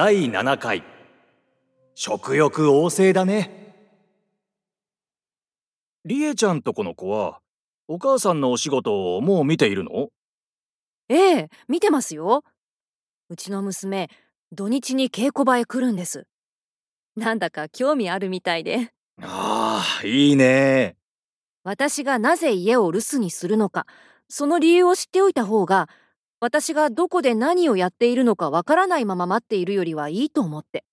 第7回食欲旺盛だねりえちゃんとこの子はお母さんのお仕事をもう見ているの？ええ、見てますよ。うちの娘、土日に稽古場へ来るんです。なんだか興味あるみたいで。ああいいね私がなぜ家を留守にするのか、その理由を知っておいた方が、私がどこで何をやっているのかわからないまま待っているよりはいいと思って。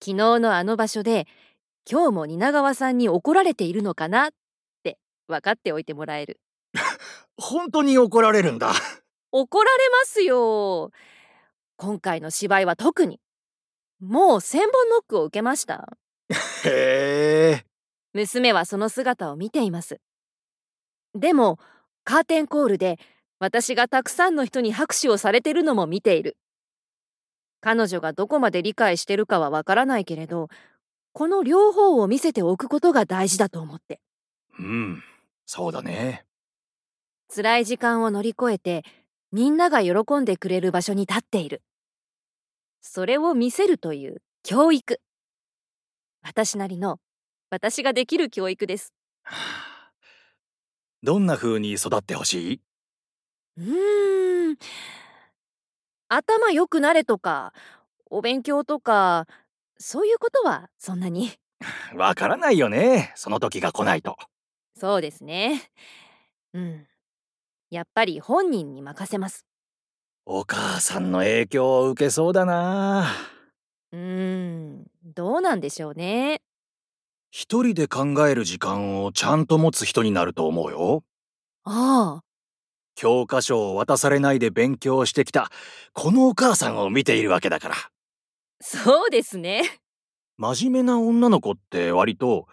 昨日のあの場所で、今日も蜷川さんに怒られているのかなって分かっておいてもらえる。本当に怒られるんだ怒られますよ。今回の芝居は特に。もう千本ノックを受けました。へえ娘はその姿を見ています。でも、カーテンコールで私がたくさんの人に拍手をされてるのも見ている。彼女がどこまで理解してるかはわからないけれど、この両方を見せておくことが大事だと思って。うんそうだね辛い時間を乗り越えて、みんなが喜んでくれる場所に立っている。それを見せるという教育。私なりの、私ができる教育です。は あどんな風に育ってほしい？うーん。頭良くなれとか、お勉強とか、そういうことはそんなに。わからないよねその時が来ないとそうですね。うん。やっぱり本人に任せます。お母さんの影響を受けそうだなうーん。どうなんでしょうね。一人で考える時間をちゃんと持つ人になると思うよああ。教科書を渡されないで勉強してきたこのお母さんを見ているわけだから。そうですね。真面目な女の子って割と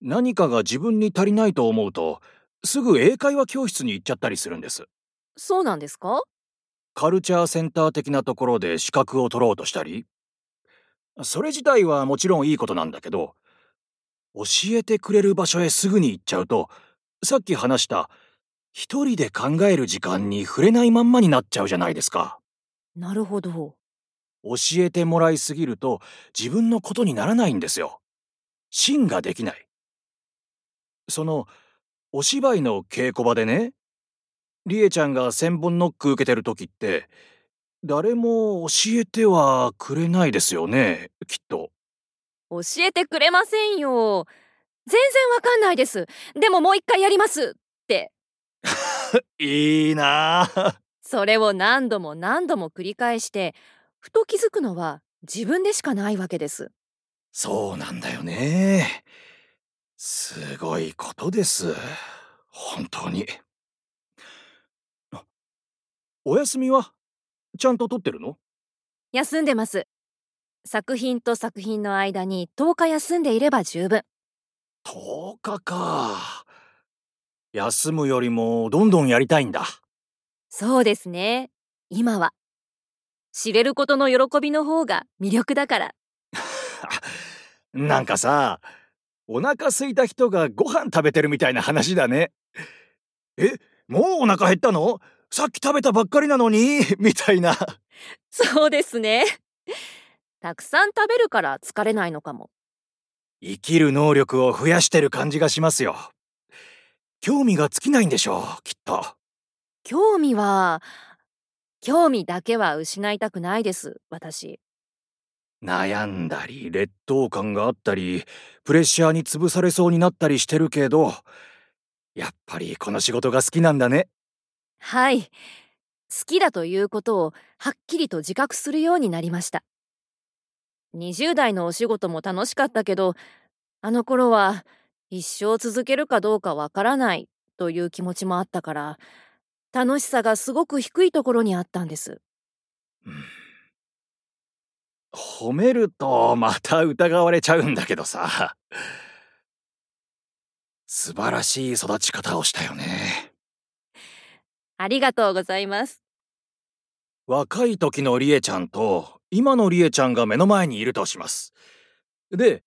何かが自分に足りないと思うとすぐ英会話教室に行っちゃったりするんです。そうなんですか？カルチャーセンター的なところで資格を取ろうとしたり。それ自体はもちろんいいことなんだけど教えてくれる場所へすぐに行っちゃうとさっき話した一人で考える時間に触れないまんまになっちゃうじゃないですかなるほど。教えてもらいすぎると自分のことにならないんですよ芯ができないそのお芝居の稽古場でねりえちゃんが千本ノック受けてる時って誰も教えてはくれないですよねきっと教えてくれませんよ。全然わかんないです。でももう一回やりますって。いいなあそれを何度も何度も繰り返して、ふと気づくのは自分でしかないわけです。そうなんだよねすごいことです本当にあお休みはちゃんと取ってるの？休んでます。作品と作品の間に10日休んでいれば十分。10日か休むよりもどんどんやりたいんだそうですね。今は。知れることの喜びの方が魅力だから。なんかさお腹空いた人がご飯食べてるみたいな話だねえもうお腹減ったの？さっき食べたばっかりなのに？みたいなそうですね。たくさん食べるから疲れないのかも。生きる能力を増やしてる感じがしますよ興味が尽きないんでしょうきっと興味は、興味だけは失いたくないです、私。悩んだり劣等感があったりプレッシャーに潰されそうになったりしてるけどやっぱりこの仕事が好きなんだねはい。好きだということをはっきりと自覚するようになりました。20代のお仕事も楽しかったけど、あの頃は一生続けるかどうかわからないという気持ちもあったから、楽しさがすごく低いところにあったんです。うん褒めるとまた疑われちゃうんだけどさ素晴らしい育ち方をしたよねありがとうございます。若い時のりえちゃんと今のりえちゃんが目の前にいるとしますで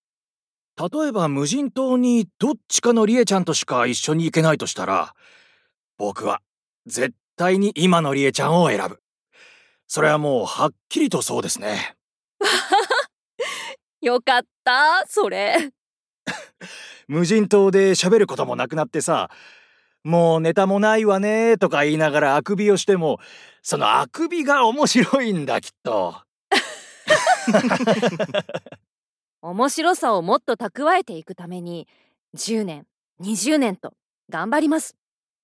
例えば無人島にどっちかのりえちゃんとしか一緒に行けないとしたら僕は絶対に今のりえちゃんを選ぶそれはもうはっきりとそうですね。よかった、それ。無人島で喋ることもなくなってさ、もうネタもないわねとか言いながらあくびをしても、そのあくびが面白いんだきっと。面白さをもっと蓄えていくために、10年、20年と頑張ります。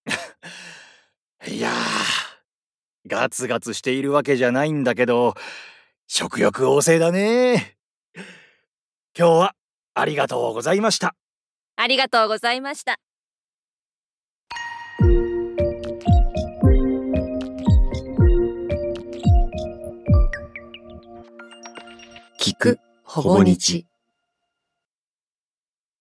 いやー、ガツガツしているわけじゃないんだけど、食欲旺盛だね。今日はありがとうございました。ありがとうございました。聞くほぼ日。